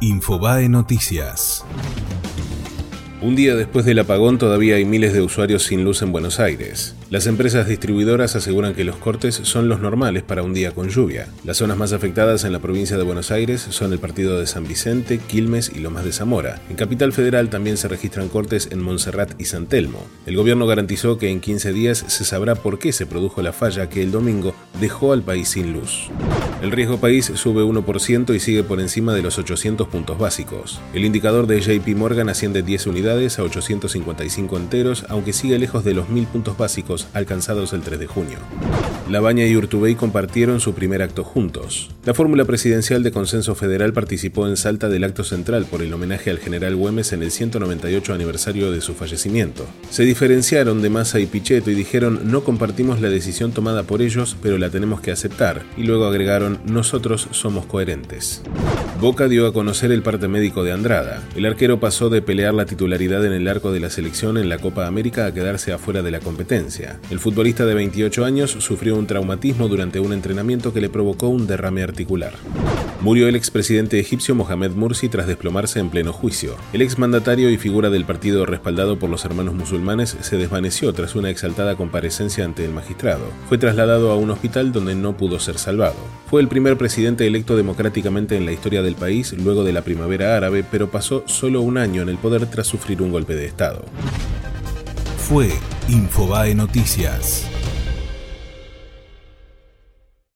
Infobae Noticias. Un día después del apagón todavía hay miles de usuarios sin luz en Buenos Aires. Las empresas distribuidoras aseguran que los cortes son los normales para un día con lluvia. Las zonas más afectadas en la provincia de Buenos Aires son el partido de San Vicente, Quilmes y Lomas de Zamora. En Capital Federal también se registran cortes en Montserrat y San Telmo. El gobierno garantizó que en 15 días se sabrá por qué se produjo la falla que el domingo dejó al país sin luz. El riesgo país sube 1% y sigue por encima de los 800 puntos básicos. El indicador de JP Morgan asciende 10 unidades a 855 enteros, aunque sigue lejos de los 1000 puntos básicos alcanzados el 3 de junio. Labaña y Urtubey compartieron su primer acto juntos. La fórmula presidencial de consenso federal participó en Salta del acto central por el homenaje al general Güemes en el 198 aniversario de su fallecimiento. Se diferenciaron de Massa y Pichetto y dijeron no compartimos la decisión tomada por ellos, pero la tenemos que aceptar, y luego agregaron nosotros somos coherentes. Boca dio a conocer el parte médico de Andrada. El arquero pasó de pelear la titularidad en el arco de la selección en la Copa América a quedarse afuera de la competencia. El futbolista de 28 años sufrió un traumatismo durante un entrenamiento que le provocó un derrame articular. Murió el expresidente egipcio Mohamed Mursi tras desplomarse en pleno juicio. El exmandatario y figura del partido respaldado por los hermanos musulmanes se desvaneció tras una exaltada comparecencia ante el magistrado. Fue trasladado a un hospital donde no pudo ser salvado. Fue el primer presidente electo democráticamente en la historia del país luego de la primavera árabe, pero pasó solo un año en el poder tras sufrir un golpe de Estado. Fue Infobae Noticias.